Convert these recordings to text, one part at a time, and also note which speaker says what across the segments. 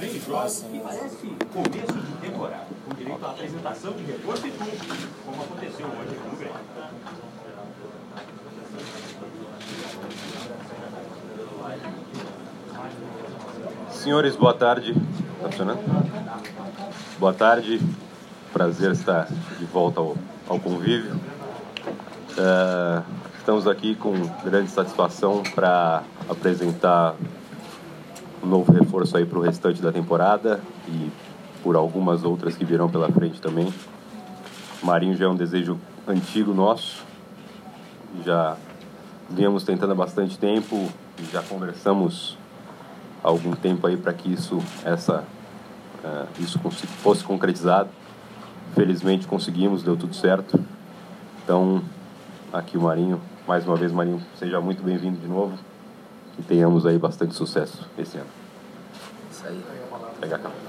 Speaker 1: três jogos que parece começo de temporada, com direito à apresentação de reforço e tudo, como aconteceu hoje com o Grêmio.
Speaker 2: Senhores, boa tarde. Tá funcionando? Boa tarde. Prazer estar de volta ao, ao convívio. É, estamos aqui com grande satisfação para apresentar um novo reforço aí para o restante da temporada e por algumas outras que virão pela frente também. Marinho já é um desejo antigo nosso, já viemos tentando há bastante tempo, já conversamos há algum tempo aí para que isso essa uh, isso fosse concretizado. Felizmente conseguimos, deu tudo certo. Então, aqui o Marinho, mais uma vez Marinho, seja muito bem-vindo de novo e tenhamos aí bastante sucesso esse ano.
Speaker 3: Isso aí.
Speaker 2: Pega câmera.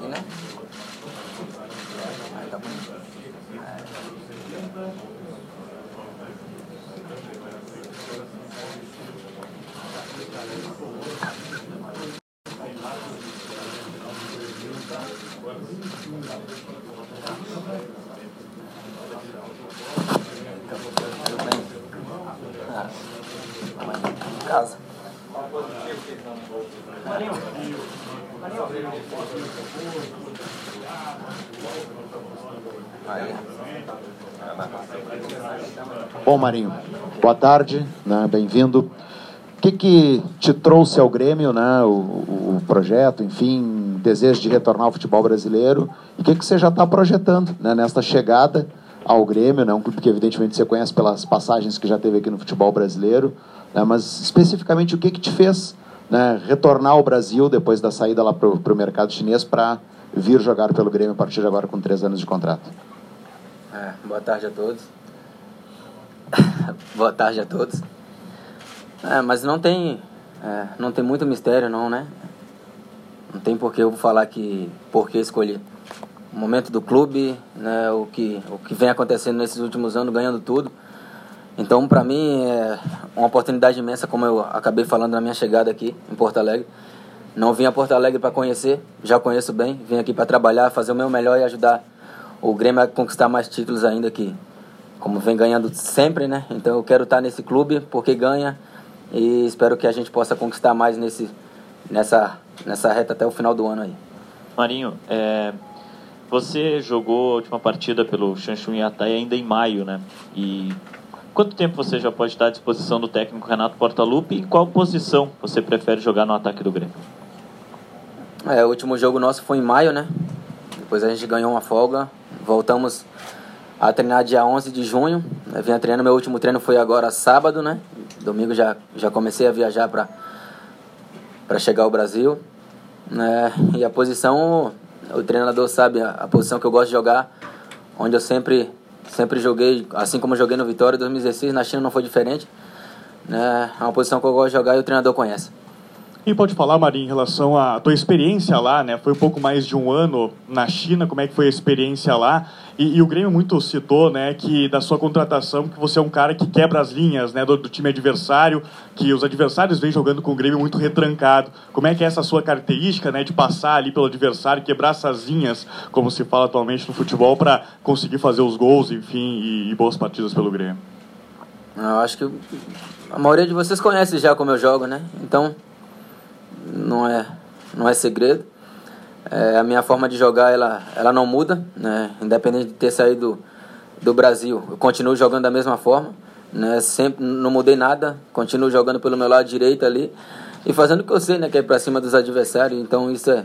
Speaker 3: E, né? Aí tá bonito.
Speaker 4: Bom, Marinho, boa tarde, né? bem-vindo. O que, que te trouxe ao Grêmio, né? o, o projeto, enfim, desejo de retornar ao futebol brasileiro? E o que, que você já está projetando né? nesta chegada ao Grêmio, né? um clube que evidentemente você conhece pelas passagens que já teve aqui no futebol brasileiro, né? mas especificamente o que, que te fez né? retornar ao Brasil depois da saída lá para o mercado chinês para vir jogar pelo Grêmio a partir de agora com três anos de contrato?
Speaker 3: É, boa tarde a todos. boa tarde a todos. É, mas não tem, é, não tem muito mistério não, né? Não tem por que eu falar que por que escolher. O momento do clube, né, o que o que vem acontecendo nesses últimos anos, ganhando tudo. Então, para mim é uma oportunidade imensa, como eu acabei falando na minha chegada aqui em Porto Alegre. Não vim a Porto Alegre para conhecer, já conheço bem. Vim aqui para trabalhar, fazer o meu melhor e ajudar o Grêmio a conquistar mais títulos ainda que como vem ganhando sempre, né? Então eu quero estar nesse clube porque ganha e espero que a gente possa conquistar mais nesse nessa nessa reta até o final do ano aí.
Speaker 5: Marinho, é, você jogou a última partida pelo Chanchun Yatai ainda em maio, né? E quanto tempo você já pode estar à disposição do técnico Renato Portaluppi e qual posição você prefere jogar no ataque do Grêmio?
Speaker 3: É, o último jogo nosso foi em maio, né? Depois a gente ganhou uma folga, voltamos a treinar dia 11 de junho. Eu vinha treinando, meu último treino foi agora sábado, né? Domingo já, já comecei a viajar para para chegar ao Brasil. Né? E a posição, o treinador sabe a, a, posição que eu gosto de jogar, onde eu sempre sempre joguei, assim como joguei no Vitória 2016, na China não foi diferente. Né? É uma posição que eu gosto de jogar e o treinador conhece.
Speaker 6: E pode falar, Marinho, em relação à tua experiência lá, né? Foi um pouco mais de um ano na China, como é que foi a experiência lá? E, e, o Grêmio muito citou, né, que da sua contratação, que você é um cara que quebra as linhas, né, do, do, time adversário, que os adversários vêm jogando com o Grêmio muito retrancado. Como é que é essa sua característica, né, de passar ali pelo adversário, quebrar essas linhas, como se fala atualmente no futebol, para conseguir fazer os gols, enfim, e, e boas partidas pelo Grêmio?
Speaker 3: Eu acho que a maioria de vocês conhece já como eu jogo, né? Então, não é, não é segredo. É, a minha forma de jogar ela, ela não muda, né? independente de ter saído do Brasil. Eu continuo jogando da mesma forma, né? sempre não mudei nada, continuo jogando pelo meu lado direito ali e fazendo o que eu sei, né? que é para cima dos adversários. Então isso é,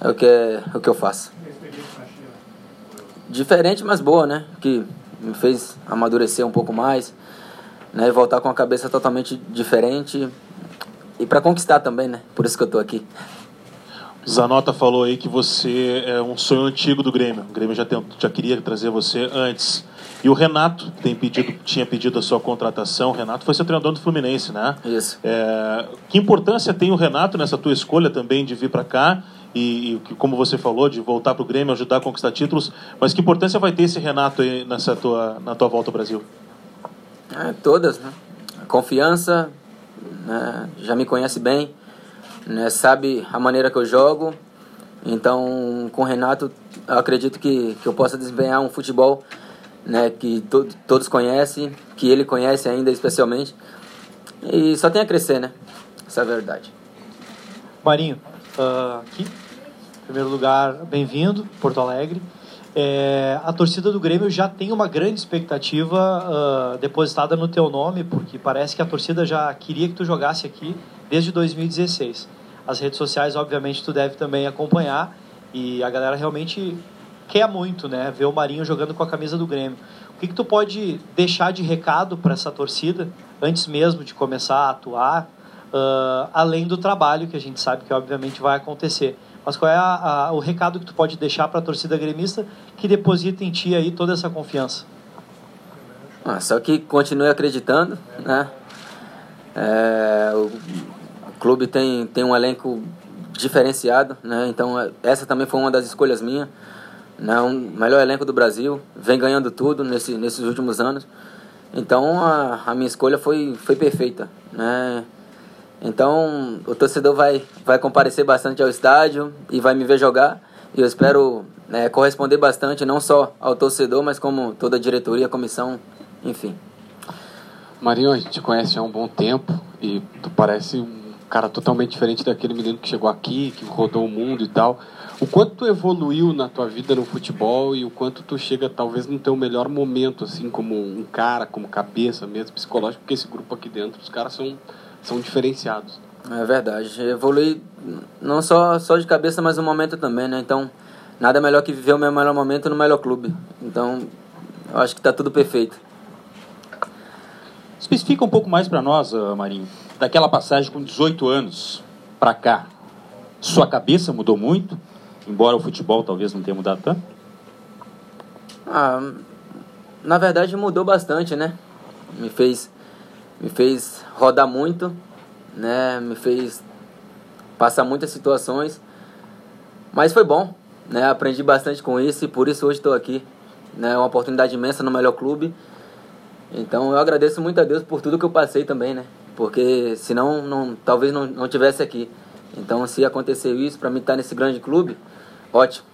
Speaker 3: é, o, que é o que eu faço. Diferente, mas boa, né? Que me fez amadurecer um pouco mais, né? E voltar com a cabeça totalmente diferente e para conquistar também, né? Por isso que eu tô aqui.
Speaker 6: Zanota falou aí que você é um sonho antigo do Grêmio. O Grêmio já, tem, já queria trazer você antes.
Speaker 7: E o Renato tem pedido, tinha pedido a sua contratação. O Renato foi seu treinador do Fluminense, né?
Speaker 3: Isso.
Speaker 7: É, que importância tem o Renato nessa tua escolha também de vir para cá? E, e, como você falou, de voltar para o Grêmio, ajudar a conquistar títulos. Mas que importância vai ter esse Renato aí nessa tua, na tua volta ao Brasil?
Speaker 3: É, todas, né? Confiança, né? já me conhece bem, né? sabe a maneira que eu jogo. Então, com o Renato, acredito que, que eu possa desempenhar um futebol né, que to todos conhecem, que ele conhece ainda especialmente. E só tem a crescer, né? Essa é a verdade.
Speaker 8: Marinho, uh, aqui, em primeiro lugar, bem-vindo, Porto Alegre. É, a torcida do Grêmio já tem uma grande expectativa uh, depositada no teu nome, porque parece que a torcida já queria que tu jogasse aqui desde 2016. As redes sociais, obviamente, tu deve também acompanhar e a galera realmente quer muito, né, ver o Marinho jogando com a camisa do Grêmio. O que, que tu pode deixar de recado para essa torcida antes mesmo de começar a atuar, uh, além do trabalho que a gente sabe que obviamente vai acontecer? Mas qual é a, a, o recado que tu pode deixar para a torcida gremista que deposita em ti aí toda essa confiança?
Speaker 3: Ah, só que continue acreditando, né? É, o, clube tem, tem um elenco diferenciado, né? Então é, essa também foi uma das escolhas minhas, né? O melhor elenco do Brasil, vem ganhando tudo nesse, nesses últimos anos. Então a, a minha escolha foi, foi perfeita, né? Então, o torcedor vai, vai comparecer bastante ao estádio e vai me ver jogar. E eu espero né, corresponder bastante, não só ao torcedor, mas como toda a diretoria, comissão, enfim.
Speaker 9: Marinho, a gente te conhece há um bom tempo e tu parece um cara totalmente diferente daquele menino que chegou aqui, que rodou o mundo e tal. O quanto tu evoluiu na tua vida no futebol e o quanto tu chega talvez no teu melhor momento, assim, como um cara, como cabeça mesmo, psicológico, porque esse grupo aqui dentro, os caras são são diferenciados.
Speaker 3: É verdade. Evolui não só, só de cabeça, mas no momento também, né? Então, nada melhor que viver o meu melhor momento no melhor clube. Então, eu acho que está tudo perfeito.
Speaker 1: Especifica um pouco mais para nós, Marinho, daquela passagem com 18 anos para cá. Sua cabeça mudou muito, embora o futebol talvez não tenha mudado tanto?
Speaker 3: Ah, na verdade mudou bastante, né? Me fez me fez rodar muito, né? Me fez passar muitas situações, mas foi bom, né? Aprendi bastante com isso e por isso hoje estou aqui, né? Uma oportunidade imensa no melhor clube. Então eu agradeço muito a Deus por tudo que eu passei também, né? Porque senão não, talvez não, não tivesse aqui. Então se aconteceu isso para mim estar nesse grande clube, ótimo.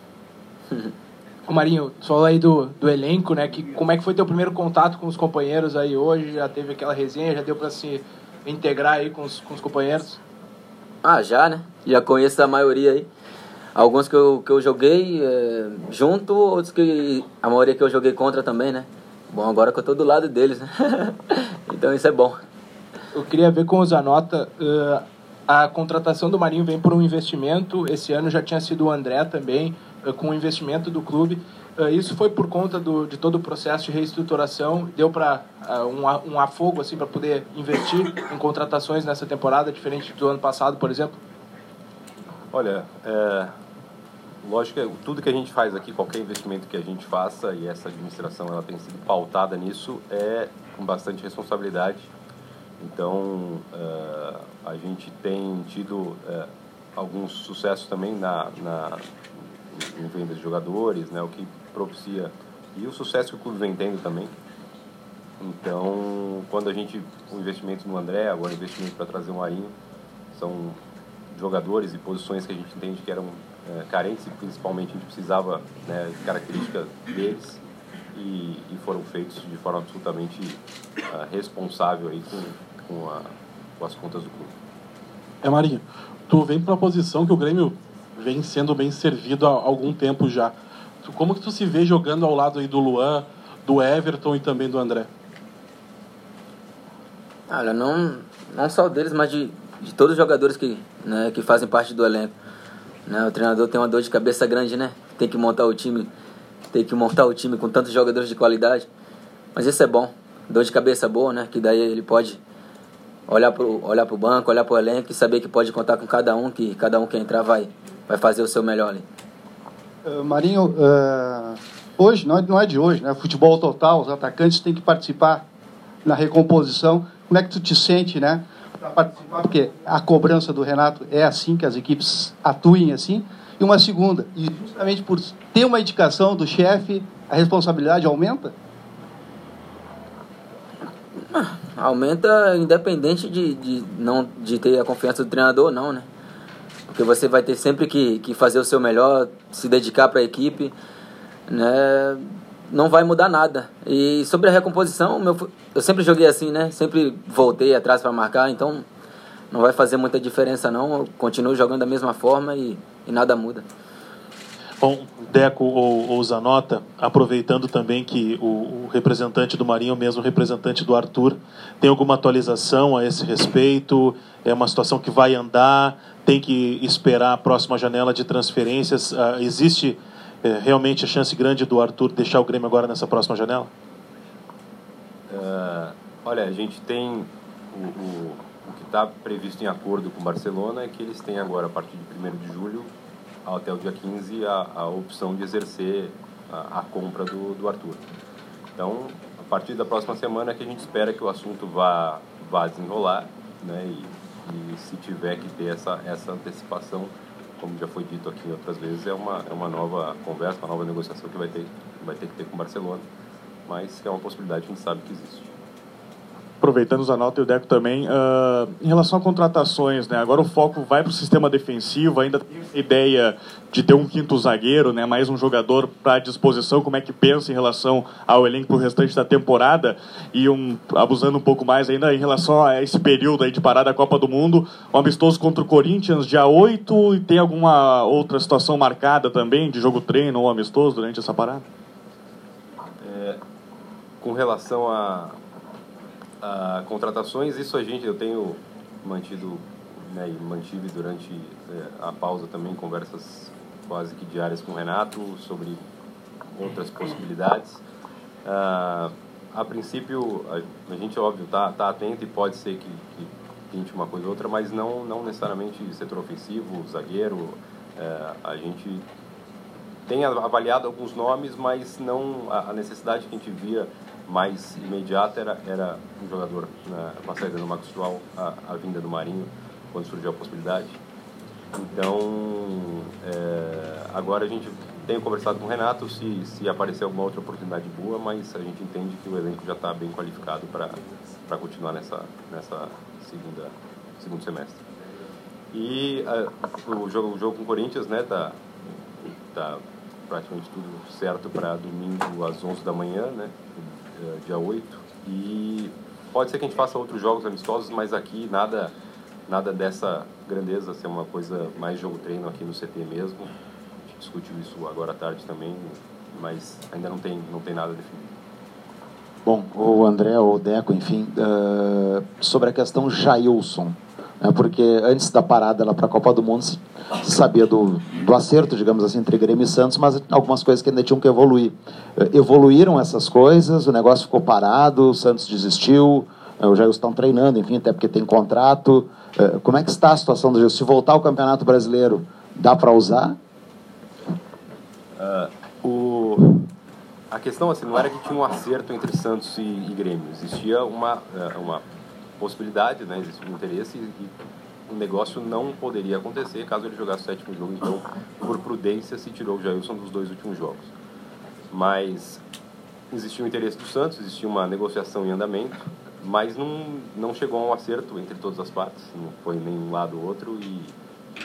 Speaker 10: Ô Marinho, só aí do, do elenco, né? Que, como é que foi teu primeiro contato com os companheiros aí hoje? Já teve aquela resenha, já deu para se integrar aí com os, com os companheiros?
Speaker 3: Ah, já, né? Já conheço a maioria aí. Alguns que eu, que eu joguei é, junto, outros que a maioria que eu joguei contra também, né? Bom, agora que eu tô do lado deles, né? então isso é bom.
Speaker 10: Eu queria ver com o Zanota, uh, a contratação do Marinho vem por um investimento, esse ano já tinha sido o André também, com o investimento do clube. Uh, isso foi por conta do, de todo o processo de reestruturação, deu para um, um afogo assim para poder investir em contratações nessa temporada, diferente do ano passado, por exemplo?
Speaker 2: Olha, é, lógico que tudo que a gente faz aqui, qualquer investimento que a gente faça, e essa administração ela tem sido pautada nisso, é com bastante responsabilidade. Então, uh, a gente tem tido uh, alguns sucessos também na, na, em venda de jogadores, né, o que propicia, e o sucesso que o clube vem tendo também. Então, quando a gente, o investimento no André, agora o investimento para trazer o Marinho, são jogadores e posições que a gente entende que eram é, carentes e principalmente a gente precisava né, de características deles e, e, foram feitos de forma absolutamente uh, responsável aí com, com, a, com, as contas do clube.
Speaker 7: É, Marinho, tu vem para uma posição que o Grêmio vem sendo bem servido há algum tempo já. Como que tu se vê jogando ao lado aí do Luan, do Everton e também do André?
Speaker 3: Olha, não, não só deles, mas de, de todos os jogadores que, né, que fazem parte do elenco. Né? O treinador tem uma dor de cabeça grande, né? Tem que montar o time, tem que montar o time com tantos jogadores de qualidade. Mas isso é bom, dor de cabeça boa, né? Que daí ele pode olhar pro, olhar pro banco, olhar pro elenco e saber que pode contar com cada um, que cada um que entrar vai, vai fazer o seu melhor ali.
Speaker 11: Uh, Marinho, uh, hoje, não é, não é de hoje, né? Futebol total, os atacantes têm que participar na recomposição. Como é que tu te sente, né? Para participar, porque a cobrança do Renato é assim que as equipes atuem assim. E uma segunda, e justamente por ter uma indicação do chefe, a responsabilidade aumenta?
Speaker 3: Aumenta independente de, de, não, de ter a confiança do treinador ou não, né? Porque você vai ter sempre que, que fazer o seu melhor, se dedicar para a equipe, né? Não vai mudar nada. E sobre a recomposição, meu, eu sempre joguei assim, né? Sempre voltei atrás para marcar, então não vai fazer muita diferença não. Eu continuo jogando da mesma forma e, e nada muda.
Speaker 7: Bom, Deco ou, ou Zanota, aproveitando também que o, o, representante do Marinho, o mesmo representante do Arthur, tem alguma atualização a esse respeito? É uma situação que vai andar? Tem que esperar a próxima janela de transferências? Uh, existe é, realmente a chance grande do Arthur deixar o Grêmio agora nessa próxima janela?
Speaker 2: Uh, olha, a gente tem o, o, o que está previsto em acordo com o Barcelona é que eles têm agora, a partir de 1 de julho, até o dia 15 a, a opção de exercer a, a, compra do, do Arthur. Então, a partir da próxima semana é que a gente espera que o assunto vá, vá desenrolar, né? E, e se tiver que ter essa, essa antecipação, como já foi dito aqui outras vezes, é uma, é uma nova conversa, uma nova negociação que vai ter, vai ter que ter com o Barcelona, mas é uma possibilidade que a gente sabe que existe
Speaker 6: aproveitando os Anota e o Deco também, uh, em relação a contratações, né? Agora o foco vai para o sistema defensivo, ainda tem ideia de ter um quinto zagueiro, né? Mais um jogador para disposição, como é que pensa em relação ao elenco para o restante da temporada e um, abusando um pouco mais ainda em relação a esse período aí de parada da Copa do Mundo, um amistoso contra o Corinthians dia 8 e tem alguma outra situação marcada também de jogo treino ou amistoso durante essa parada?
Speaker 2: É, com relação a Contratações, isso a gente, eu tenho mantido, né, e mantive durante é, a pausa também conversas quase que diárias com o Renato sobre outras possibilidades. Uh, a princípio, a, gente, óbvio, tá, tá atento e pode ser que, que pinte uma coisa ou outra, mas não, não necessariamente setor ofensivo, zagueiro. É, a gente tem avaliado alguns nomes, mas não a, a necessidade que a gente via mais imediata era, era um jogador né, com a saída do Marcos João, a, a, vinda do Marinho, quando surgiu a possibilidade. Então, é, agora a gente tem conversado com o Renato se, se aparecer alguma outra oportunidade boa, mas a gente entende que o elenco já está bem qualificado para continuar nessa, nessa segunda, segundo semestre. E o, jogo, o jogo com o Corinthians, né, tá, tá praticamente tudo certo para domingo às 11 da manhã, né, é, dia 8. E pode ser que a gente faça outros jogos amistosos, mas aqui nada, nada dessa grandeza, ser uma coisa mais jogo-treino aqui no CT mesmo. A gente discutiu isso agora à tarde também, mas ainda não tem, não tem nada definido.
Speaker 4: Bom, o André, o Deco, enfim, uh, sobre a questão Jailson né, porque antes da parada lá para a Copa do Mundo se, sabia do, do acerto, digamos assim, entre Grêmio e Santos, mas algumas coisas que ainda tinham que evoluir. Eh, evoluíram essas coisas, o negócio ficou parado, o Santos desistiu, eh, o Jair estão treinando, enfim, até porque tem contrato. Eh, como é que está a situação do Jair? Se voltar ao Campeonato Brasileiro, dá para usar?
Speaker 2: Uh, o... A questão assim, não era que tinha um acerto entre Santos e, e Grêmio, existia uma, uma possibilidade, né, existe um interesse e o negócio não poderia acontecer caso ele jogasse o sétimo jogo. Então, por prudência, se tirou o Jailson dos dois últimos jogos. Mas existia o interesse do Santos, existia uma negociação em andamento, mas não, não chegou a um acerto entre todas as partes, não foi nem um lado ou outro e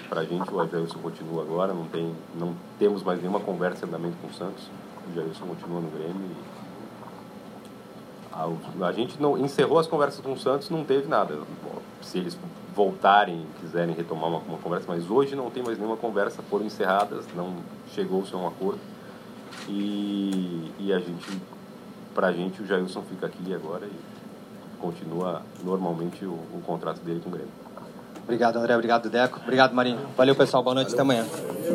Speaker 2: para a gente o Jailson continua agora, não, tem, não temos mais nenhuma conversa em andamento com o Santos, o Jailson continua no Grêmio e a, gente não encerrou as conversas com o Santos, não teve nada. Se eles voltarem, quiserem retomar uma, uma conversa, mas hoje não tem mais nenhuma conversa, foram encerradas, não chegou-se a um acordo. E, e a gente, pra gente, o Jailson fica aqui agora e continua normalmente o, o contrato dele com o Grêmio.
Speaker 12: Obrigado, André. Obrigado, Deco. Obrigado, Marinho. Valeu, pessoal. Boa noite. Valeu. Até amanhã.